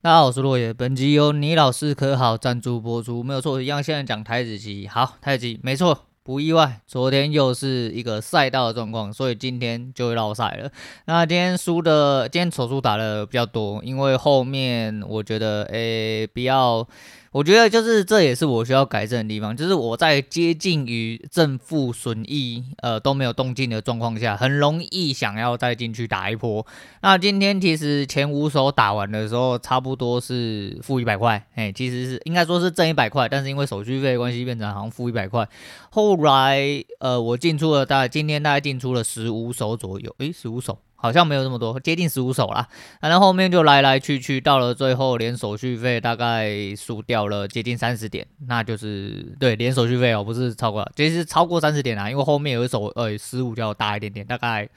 大家好，我是落叶。本集由倪老师可好赞助播出，没有错，一样。现在讲台子棋，好，台子棋没错。不意外，昨天又是一个赛道的状况，所以今天就会绕赛了。那今天输的，今天手术打的比较多，因为后面我觉得，诶，比较。我觉得就是这也是我需要改正的地方，就是我在接近于正负损益呃都没有动静的状况下，很容易想要再进去打一波。那今天其实前五手打完的时候，差不多是负一百块，哎，其实是应该说是正一百块，但是因为手续费关系变成好像负一百块。后来呃我进出了大概今天大概进出了十五手左右，诶，十五手。好像没有这么多，接近十五手啦。反正后面就来来去去，到了最后连手续费大概输掉了接近三十点，那就是对连手续费哦，不是超过，其实超过三十点啦，因为后面有一手呃失误较大一点点，大概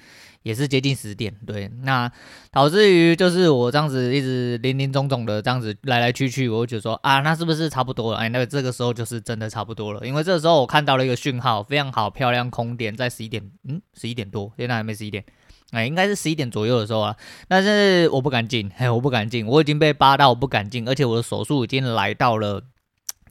也是接近十点。对，那导致于就是我这样子一直林林总总的这样子来来去去，我就觉得说啊，那是不是差不多了？哎，那个这个时候就是真的差不多了，因为这个时候我看到了一个讯号，非常好，漂亮空点在十一点，嗯，十一点多，现在还没十一点。哎，应该是十一点左右的时候啊，但是我不敢进，哎，我不敢进，我已经被扒到，我不敢进，而且我的手速已经来到了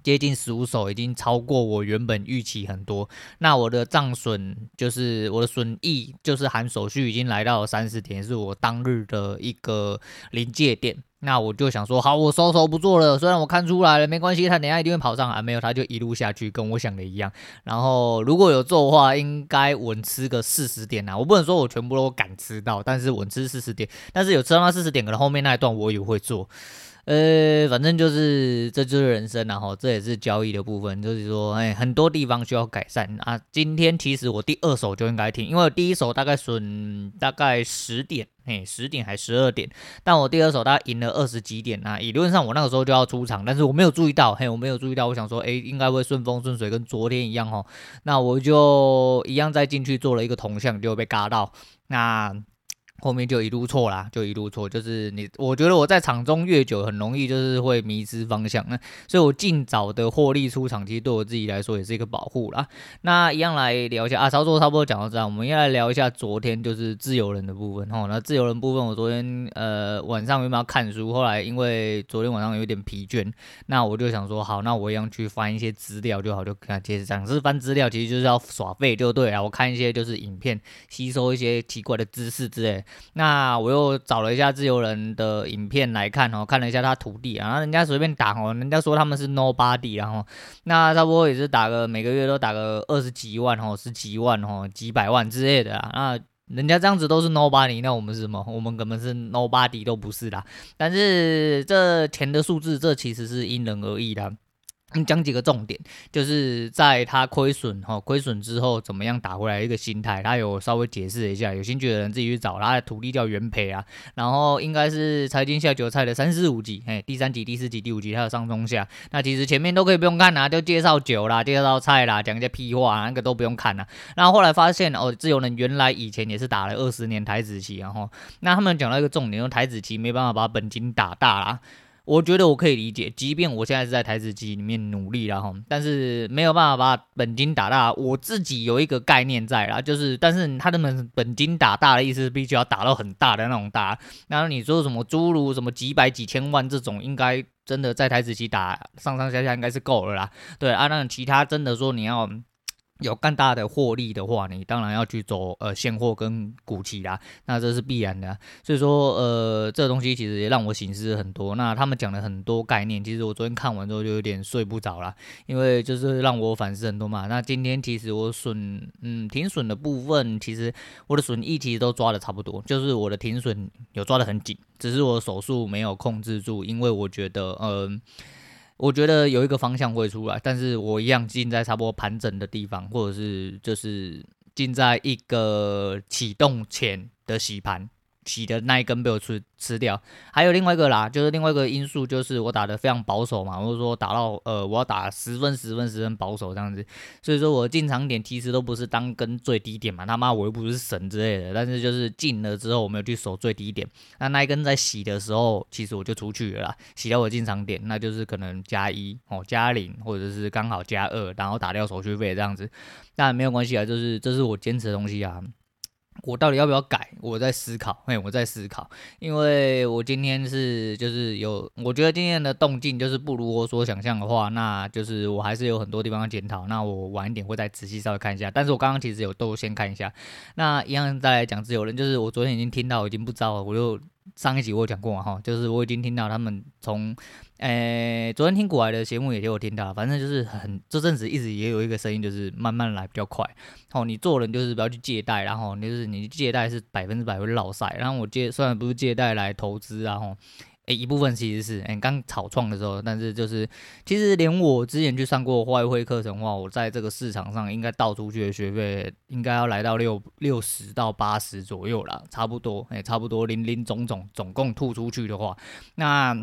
接近十五手，已经超过我原本预期很多。那我的账损就是我的损益，就是含手续已经来到三十点，是我当日的一个临界点。那我就想说，好，我收手不做了。虽然我看出来了，没关系，他等下一定会跑上来。没有，他就一路下去，跟我想的一样。然后如果有做的话，应该稳吃个四十点啊。我不能说我全部都敢吃到，但是稳吃四十点。但是有吃到那四十点，可能后面那一段我也会做。呃，反正就是这就是人生，然后这也是交易的部分，就是说，哎，很多地方需要改善啊。今天其实我第二手就应该停，因为我第一手大概损大概十点，哎，十点还十二点，但我第二手大概赢了二十几点啊。理论上我那个时候就要出场，但是我没有注意到，嘿，我没有注意到，我想说，哎，应该会顺风顺水，跟昨天一样哦。那我就一样再进去做了一个铜像，就被嘎到那。后面就一路错啦，就一路错，就是你，我觉得我在场中越久，很容易就是会迷失方向，那所以我尽早的获利出场，其实对我自己来说也是一个保护啦。那一样来聊一下啊，操作差不多讲到这样，我们要来聊一下昨天就是自由人的部分哦。那自由人部分，我昨天呃晚上原本要看书，后来因为昨天晚上有点疲倦，那我就想说好，那我一样去翻一些资料就好，就看接着讲，是翻资料其实就是要耍废就对了，我看一些就是影片，吸收一些奇怪的知识之类。那我又找了一下自由人的影片来看哦，看了一下他徒弟啊，然后人家随便打哦，人家说他们是 nobody，然后那差不多也是打个每个月都打个二十几万哦，十几万哦，几百万之类的啊，那人家这样子都是 nobody，那我们是什么？我们根本是 nobody 都不是啦。但是这钱的数字，这其实是因人而异的。讲几个重点，就是在他亏损哈，亏损之后怎么样打回来一个心态，他有稍微解释一下，有兴趣的人自己去找，他的徒弟叫元培啊，然后应该是财经下酒菜的三四五集，哎，第三集、第四集、第五集，还有上中下，那其实前面都可以不用看啊，就介绍酒啦，介绍菜啦，讲一些屁话，那个都不用看了。然后后来发现哦，自由人原来以前也是打了二十年台子棋，然后那他们讲到一个重点，用台子棋没办法把本金打大啦。我觉得我可以理解，即便我现在是在台指期里面努力了哈，但是没有办法把本金打大。我自己有一个概念在啦，就是，但是他的本本金打大的意思必须要打到很大的那种大。然后你说什么诸如什么几百几千万这种，应该真的在台指期打上上下下应该是够了啦。对啊，那其他真的说你要。有更大的获利的话，你当然要去走呃现货跟股期啦，那这是必然的。所以说呃这东西其实也让我醒思很多。那他们讲了很多概念，其实我昨天看完之后就有点睡不着啦，因为就是让我反思很多嘛。那今天其实我损嗯停损的部分，其实我的损益其实都抓的差不多，就是我的停损有抓得很紧，只是我手速没有控制住，因为我觉得嗯。我觉得有一个方向会出来，但是我一样进在差不多盘整的地方，或者是就是进在一个启动前的洗盘。洗的那一根被我吃吃掉，还有另外一个啦，就是另外一个因素，就是我打的非常保守嘛，或者说打到呃，我要打十分、十分、十分保守这样子，所以说我进场点其实都不是当根最低点嘛，他妈我又不是神之类的，但是就是进了之后我没有去守最低点，那那一根在洗的时候，其实我就出去了啦，洗掉我进场点，那就是可能加一哦，加零或者是刚好加二，然后打掉手续费这样子，但没有关系啊，就是这是我坚持的东西啊。我到底要不要改？我在思考，嘿，我在思考，因为我今天是就是有，我觉得今天的动静就是不如我所想象的话，那就是我还是有很多地方要检讨。那我晚一点会再仔细稍微看一下。但是我刚刚其实有都先看一下。那一样再来讲自由人，就是我昨天已经听到，已经不知道了，我就。上一集我有讲过嘛，哈，就是我已经听到他们从，诶、昨天听古来的节目也有听到，反正就是很这阵子一直也有一个声音，就是慢慢来比较快，哦，你做人就是不要去借贷，然后就是你借贷是百分之百会落晒，然后我借虽然不是借贷来投资，然后。诶，一部分其实是诶，刚草创的时候，但是就是其实连我之前去上过外汇课程的话，我在这个市场上应该倒出去的学费应该要来到六六十到八十左右啦，差不多诶，差不多零零总总总共吐出去的话，那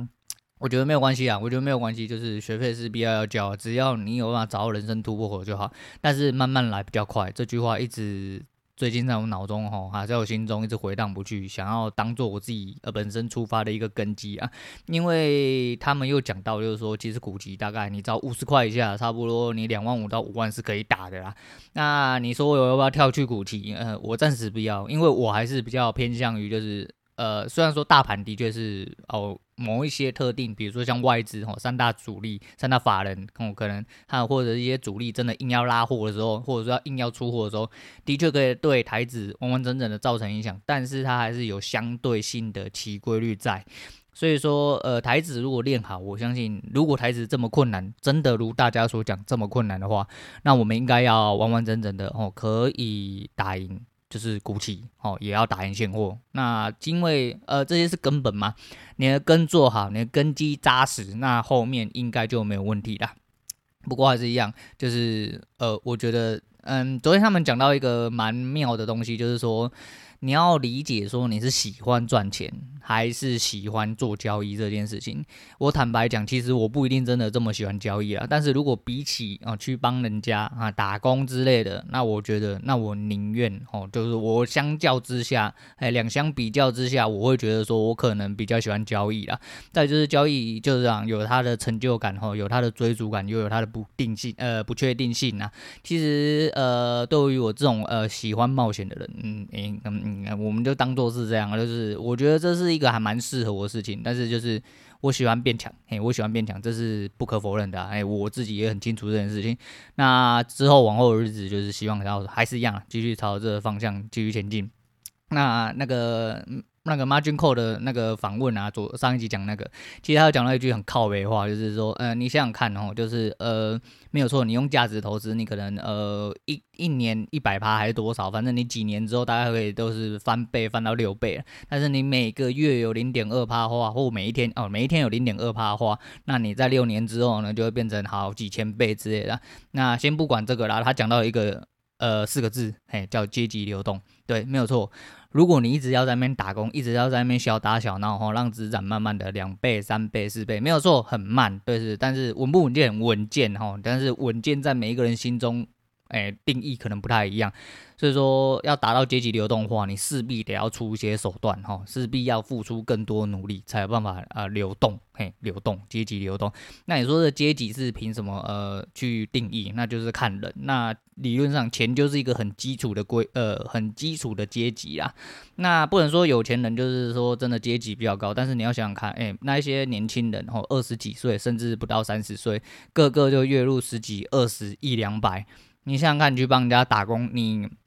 我觉得没有关系啊，我觉得没有关系，就是学费是必要要交，只要你有办法找到人生突破口就好，但是慢慢来比较快，这句话一直。最近在我脑中吼，还在我心中一直回荡不去，想要当做我自己呃本身出发的一个根基啊，因为他们又讲到，就是说其实股息大概你只要五十块以下，差不多你两万五到五万是可以打的啦。那你说我要不要跳去股息？呃，我暂时不要，因为我还是比较偏向于就是。呃，虽然说大盘的确是哦，某一些特定，比如说像外资哦，三大主力、三大法人哦，可能还有或者一些主力真的硬要拉货的时候，或者说要硬要出货的时候，的确可以对台指完完整整的造成影响，但是它还是有相对性的其规律在。所以说，呃，台指如果练好，我相信如果台指这么困难，真的如大家所讲这么困难的话，那我们应该要完完整整的哦，可以打赢。就是股期哦，也要打赢现货。那因为呃，这些是根本嘛，你的根做好，你的根基扎实，那后面应该就没有问题了。不过还是一样，就是呃，我觉得嗯，昨天他们讲到一个蛮妙的东西，就是说你要理解说你是喜欢赚钱。还是喜欢做交易这件事情。我坦白讲，其实我不一定真的这么喜欢交易啊。但是如果比起啊去帮人家啊打工之类的，那我觉得，那我宁愿哦，就是我相较之下，哎，两相比较之下，我会觉得说我可能比较喜欢交易啦。再就是交易就是这样，有它的成就感哈，有它的追逐感，又有它的不定性呃不确定性啊。其实呃，对于我这种呃喜欢冒险的人，嗯嗯嗯我们就当做是这样，就是我觉得这是。一个还蛮适合我的事情，但是就是我喜欢变强，嘿，我喜欢变强，这是不可否认的，哎，我自己也很清楚这件事情。那之后往后的日子，就是希望然后还是一样，继续朝这个方向继续前进。那那个。那个 Margin Call 的那个访问啊，左上一集讲那个，其实他讲到一句很靠北话，就是说，呃，你想想看哦，就是呃，没有错，你用价值投资，你可能呃一一年一百趴还是多少，反正你几年之后大概可以都是翻倍翻到六倍，但是你每个月有零点二趴的话，或每一天哦，每一天有零点二趴的话，那你在六年之后呢，就会变成好几千倍之类的。那先不管这个啦，他讲到一个呃四个字，嘿，叫阶级流动，对，没有错。如果你一直要在那边打工，一直要在那边小打小闹，吼，让资产慢慢的两倍、三倍、四倍，没有错，很慢，对是，但是稳不稳健？稳健，吼，但是稳健在每一个人心中，哎，定义可能不太一样。所以说，要达到阶级流动的话，你势必得要出一些手段，哈，势必要付出更多努力，才有办法啊、流动，嘿，流动，阶级流动。那你说的阶级是凭什么呃去定义？那就是看人。那理论上，钱就是一个很基础的规，呃，很基础的阶级啊。那不能说有钱人就是说真的阶级比较高，但是你要想想看，哎，那一些年轻人，哦，二十几岁甚至不到三十岁，个个就月入十几、二十、一两百。你想想看，你去帮人家打工，你。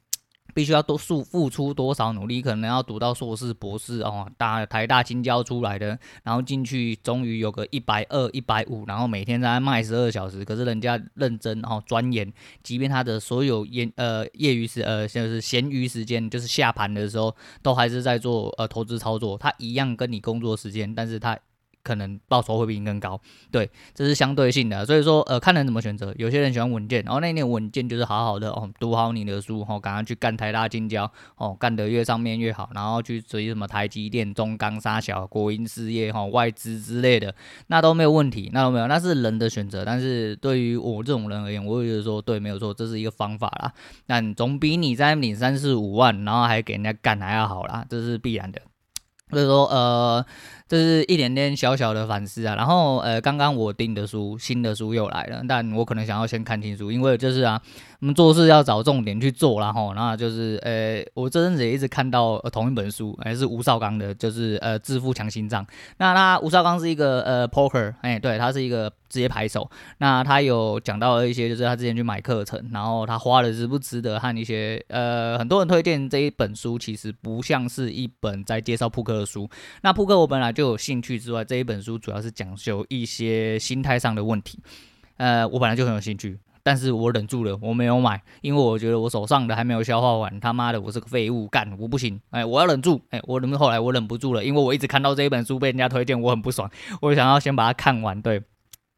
必须要多付付出多少努力？可能要读到硕士、博士哦，大台大清交出来的，然后进去终于有个一百二、一百五，然后每天在那卖十二小时。可是人家认真哦，钻研，即便他的所有业呃业余时呃就是闲余时间，就是下盘的时候，都还是在做呃投资操作。他一样跟你工作时间，但是他。可能报酬会比你更高，对，这是相对性的，所以说，呃，看人怎么选择。有些人喜欢稳健，然后那点稳健就是好好的哦，读好你的书，哦，赶快去干台大金交，哦，干得越上面越好，然后去追什么台积电、中钢、三小、国营事业、哈、哦、外资之类的，那都没有问题，那都没有，那是人的选择。但是对于我这种人而言，我会觉得说，对，没有错，这是一个方法啦。但总比你在领三四五万，然后还给人家干还要好啦，这是必然的。所以说，呃。这是一点点小小的反思啊。然后呃，刚刚我订的书，新的书又来了，但我可能想要先看清楚，因为就是啊，我们做事要找重点去做，然后那就是呃，我这阵子也一直看到同一本书，还是吴绍刚的，就是呃，致富强心脏。那他吴绍刚是一个呃，poker，哎，对，他是一个。职业牌手，那他有讲到一些，就是他之前去买课程，然后他花的值不值得，和一些呃很多人推荐这一本书，其实不像是一本在介绍扑克的书。那扑克我本来就就有兴趣之外，这一本书主要是讲究一些心态上的问题，呃，我本来就很有兴趣，但是我忍住了，我没有买，因为我觉得我手上的还没有消化完，他妈的我是个废物，干我不行，哎，我要忍住，哎，我忍，后来我忍不住了，因为我一直看到这一本书被人家推荐，我很不爽，我想要先把它看完，对。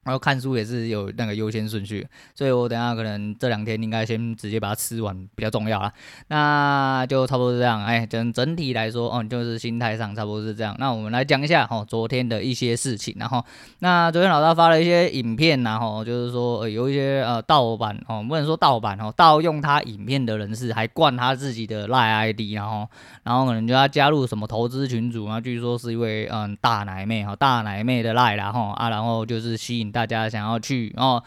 然后看书也是有那个优先顺序，所以我等下可能这两天应该先直接把它吃完比较重要啊。那就差不多是这样，哎，整整体来说，哦，就是心态上差不多是这样。那我们来讲一下哦，昨天的一些事情，然后那昨天老大发了一些影片，然后就是说，呃，有一些呃盗版哦，不能说盗版哦，盗用他影片的人士还灌他自己的赖 ID，然后然后可能就要加入什么投资群组，然后据说是一位嗯大奶妹哈，大奶妹的赖，然后啊，然后就是吸引。大家想要去哦。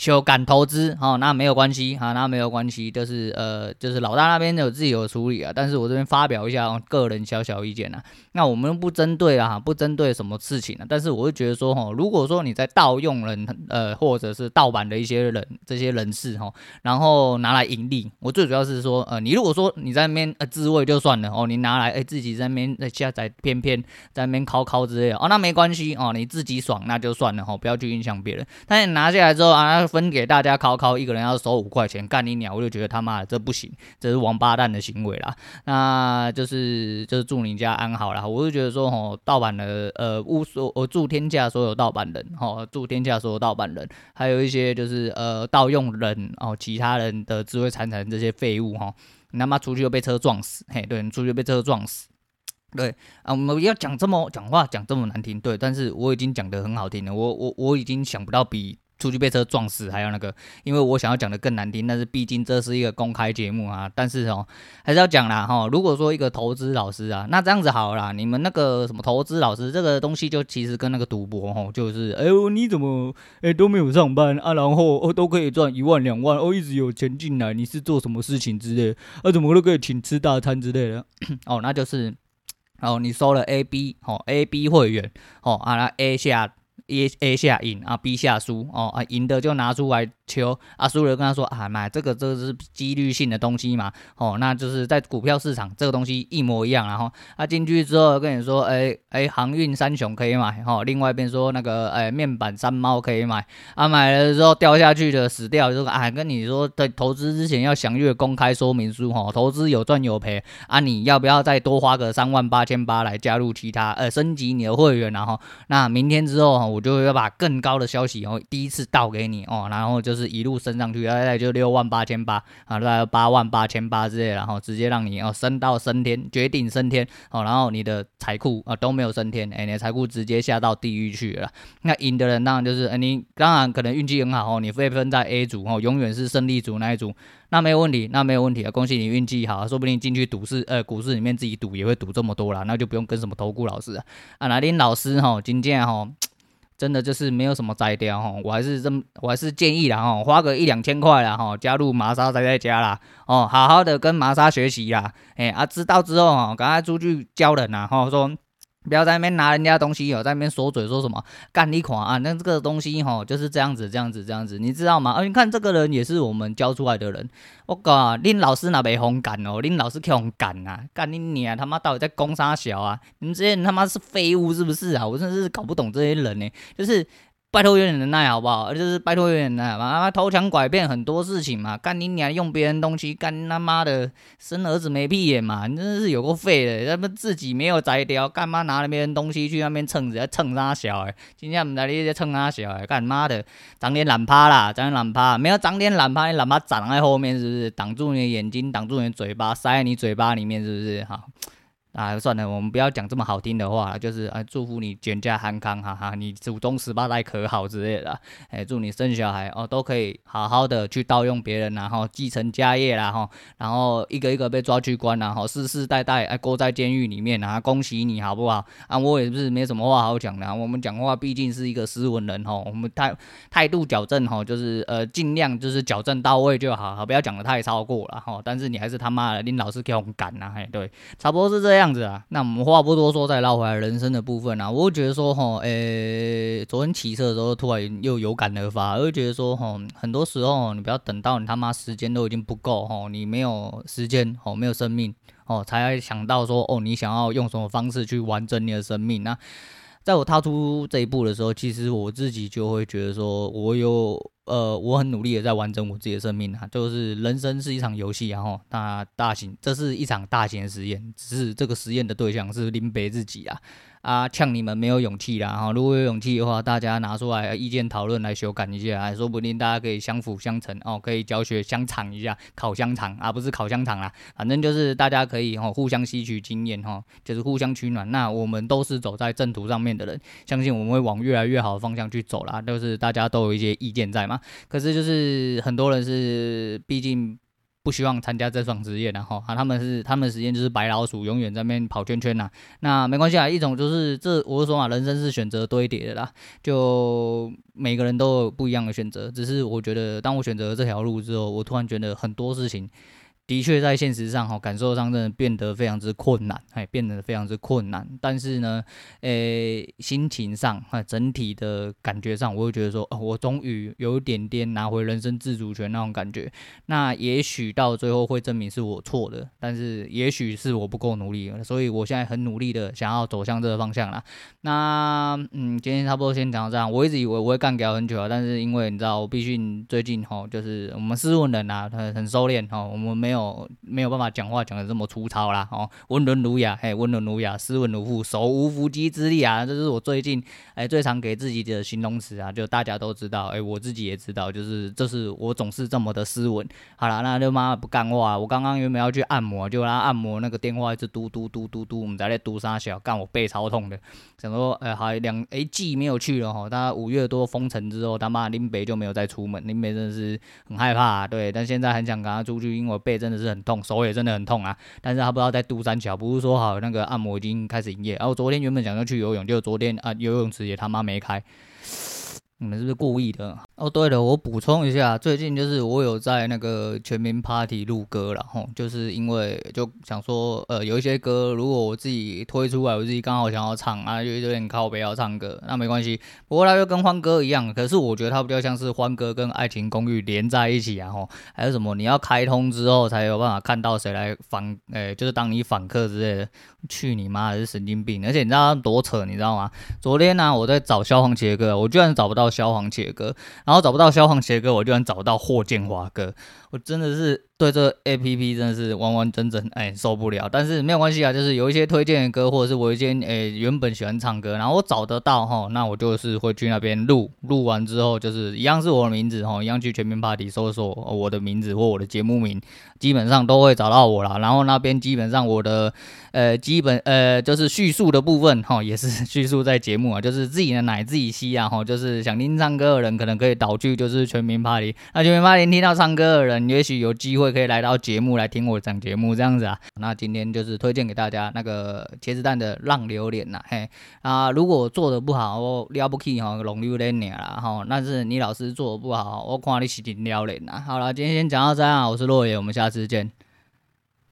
修改投资哦，那没有关系哈，那没有关系，就是呃，就是老大那边有自己有处理啊，但是我这边发表一下、个人小小意见啊。那我们不针对啊，不针对什么事情啊，但是我会觉得说哈、哦，如果说你在盗用人呃，或者是盗版的一些人这些人士哈、然后拿来盈利，我最主要是说呃，你如果说你在那边呃自慰就算了哦，你拿来哎自己在那边下载片片在那边拷拷之类的哦，那没关系哦，你自己爽那就算了哈、不要去影响别人。但你拿下来之后啊。分给大家考考，一个人要收五块钱，干你鸟！我就觉得他妈的这不行，这是王八蛋的行为啦。那就是就是祝你家安好啦。我就觉得说吼，盗版的呃，无所我祝天下所有盗版人，吼，祝天下所有盗版人，还有一些就是呃盗用人哦，其他人的智慧财产这些废物哈，你他妈出去又被车撞死，嘿，对，你出去又被车撞死，对啊，我们要讲这么讲话讲这么难听，对，但是我已经讲得很好听了，我我我已经想不到比。出去被车撞死，还有那个，因为我想要讲的更难听，但是毕竟这是一个公开节目啊。但是哦，还是要讲啦哈。如果说一个投资老师啊，那这样子好啦，你们那个什么投资老师这个东西，就其实跟那个赌博哦，就是哎呦你怎么哎都没有上班啊，然后哦都可以赚一万两万哦，一直有钱进来，你是做什么事情之类，啊怎么都可以请吃大餐之类的哦，那就是哦你收了 A B 哦 A B 会员哦啊那 A 下。A A 下赢啊，B 下输哦啊，赢的就拿出来求啊，输了跟他说啊，买这个这个是几率性的东西嘛，哦，那就是在股票市场这个东西一模一样，然后他进去之后跟你说，哎哎，航运三雄可以买，哦，另外一边说那个哎面板三猫可以买，啊买了之后掉下去的死掉，就说啊跟你说在投资之前要详阅公开说明书，哈，投资有赚有赔啊，你要不要再多花个三万八千八来加入其他呃升级你的会员，然后那明天之后我。我就要把更高的消息哦，第一次倒给你哦，然后就是一路升上去，大概就六万八千八啊，大概八万八千八之类，然后直接让你哦升到升天，绝顶升天哦，然后你的财库啊都没有升天，哎，你的财库直接下到地狱去了。那赢的人当然就是，哎，你当然可能运气很好哦，你被分在 A 组哦，永远是胜利组那一组，那没有问题，那没有问题啊，恭喜你运气好，说不定进去赌市呃股市里面自己赌也会赌这么多啦，那就不用跟什么投顾老师啊，啊，那林老师哈，今天哈。真的就是没有什么摘掉哈，我还是这么，我还是建议啦哈，花个一两千块啦哈，加入麻莎宅在家啦哦，好好的跟麻莎学习呀，哎啊，知道之后哦，赶快出去教人呐哈，说。不要在那边拿人家东西哦，在那边说嘴说什么干你款啊？那这个东西哈就是这样子，这样子，这样子，你知道吗？啊，你看这个人也是我们教出来的人。我靠，林老师那边红干哦，林老师可红干啊，干你娘他妈到底在攻啥小啊？你们这些人他妈是废物是不是啊？我真的是搞不懂这些人呢，就是。拜托有点能耐好不好？就是拜托有点忍耐嘛，他妈偷抢拐骗很多事情嘛，干你娘用别人东西，干他妈的生儿子没屁眼嘛，你真是有够废的，他们自己没有摘掉，干嘛拿了别人东西去那边蹭，在蹭啥小哎？今天我们在那边蹭啥小哎？干妈的，长点懒趴啦，长点懒趴，没有长点懒趴，你懒趴长在后面是不是？挡住你的眼睛，挡住你的嘴巴，塞在你嘴巴里面是不是？好。啊，算了，我们不要讲这么好听的话，就是啊，祝福你全家安康，哈哈，你祖宗十八代可好之类的，哎，祝你生小孩哦，都可以好好的去盗用别人，然后继承家业啦，哈，然后一个一个被抓去关，然后世世代代哎，关在监狱里面啊，恭喜你好不好？啊，我也是没什么话好讲的，我们讲话毕竟是一个斯文人哈，我们态态度矫正哈，就是呃，尽量就是矫正到位就好，不要讲的太超过了哈。但是你还是他妈的，你老是给我们赶呐，哎，对，差不多是这样。这样子啊，那我们话不多说，再绕回来人生的部分啊，我觉得说，哈，诶，昨天骑车的时候突然又有感而发，我就觉得说，哈，很多时候你不要等到你他妈时间都已经不够，哈，你没有时间，哦，没有生命，哦，才想到说，哦，你想要用什么方式去完整你的生命。那在我踏出这一步的时候，其实我自己就会觉得说，我有。呃，我很努力的在完整我自己的生命啊，就是人生是一场游戏，然后大大型，这是一场大型的实验，只是这个实验的对象是林北自己啊。啊，呛你们没有勇气啦！哈，如果有勇气的话，大家拿出来意见讨论来修改一下，还说不定大家可以相辅相成哦，可以教学相长一下，烤香肠啊，不是烤香肠啦，反正就是大家可以哈互相吸取经验哈，就是互相取暖。那我们都是走在正途上面的人，相信我们会往越来越好的方向去走啦。都是大家都有一些意见在嘛，可是就是很多人是毕竟。不希望参加这双职业，然后啊，他们是他们时间就是白老鼠，永远在那边跑圈圈呐。那没关系啊，一种就是这，我是说嘛，人生是选择堆叠的啦，就每个人都有不一样的选择。只是我觉得，当我选择这条路之后，我突然觉得很多事情。的确，在现实上哈，感受上真的变得非常之困难，哎，变得非常之困难。但是呢，诶、心情上哈，整体的感觉上，我会觉得说，哦，我终于有一点点拿回人生自主权那种感觉。那也许到最后会证明是我错的，但是也许是我不够努力，所以我现在很努力的想要走向这个方向啦。那嗯，今天差不多先讲到这样。我一直以为我会干掉很久啊，但是因为你知道，我毕竟最近哈，就是我们斯文人啊，很很收敛哈，我们没有。哦，没有办法讲话讲得这么粗糙啦，哦，温文儒雅，嘿，温文儒雅，斯文如父，手无缚鸡之力啊，这是我最近哎最常给自己的形容词啊，就大家都知道，哎，我自己也知道，就是这是我总是这么的斯文。好了，那就妈不干话，我刚刚原本要去按摩，就让他按摩那个电话一直嘟嘟嘟嘟嘟，我们在那嘟三小，干我背超痛的，想说哎还两哎季没有去了哈，他五月多封城之后，他妈林北就没有再出门，林北真的是很害怕，啊，对，但现在很想跟他出去，因为我背真真的。是很痛，手也真的很痛啊！但是他不知道在杜三桥，不是说好那个按摩已经开始营业。然后昨天原本想要去游泳，就昨天啊游泳池也他妈没开。你们是不是故意的？哦，对了，我补充一下，最近就是我有在那个全民 Party 录歌了，吼，就是因为就想说，呃，有一些歌如果我自己推出来，我自己刚好想要唱啊，就有点靠北要唱歌，那没关系。不过它就跟欢歌一样，可是我觉得它比较像是欢歌跟爱情公寓连在一起啊，吼，还有什么你要开通之后才有办法看到谁来访，诶，就是当你访客之类的。去你妈的，是神经病！而且你知道他多扯，你知道吗？昨天呢、我在找萧煌奇的歌，我居然找不到萧煌奇的歌，然后找不到消防鞋哥，我就能找到霍建华哥，我真的是。对这 A P P 真的是完完整整哎受不了，但是没有关系啊，就是有一些推荐的歌，或者是我一些哎原本喜欢唱歌，然后我找得到哈，那我就是会去那边录，录完之后就是一样是我的名字哈，一样去全民 Party 搜索我的名字或我的节目名，基本上都会找到我啦。然后那边基本上我的呃基本呃就是叙述的部分哈，也是 叙述在节目啊，就是自己的奶自己吸啊哈，就是想听唱歌的人可能可以导去就是全民 Party，那全民 Party 听到唱歌的人，也许有机会。可以来到节目来听我讲节目这样子啊，那今天就是推荐给大家那个茄子蛋的浪榴莲呐，嘿啊，如果做的不好，我了不起哈，浪流连俩啦哈，那是你老师做的不好，我看你是真撩人呐。好了，今天先讲到这样，我是洛野，我们下次见。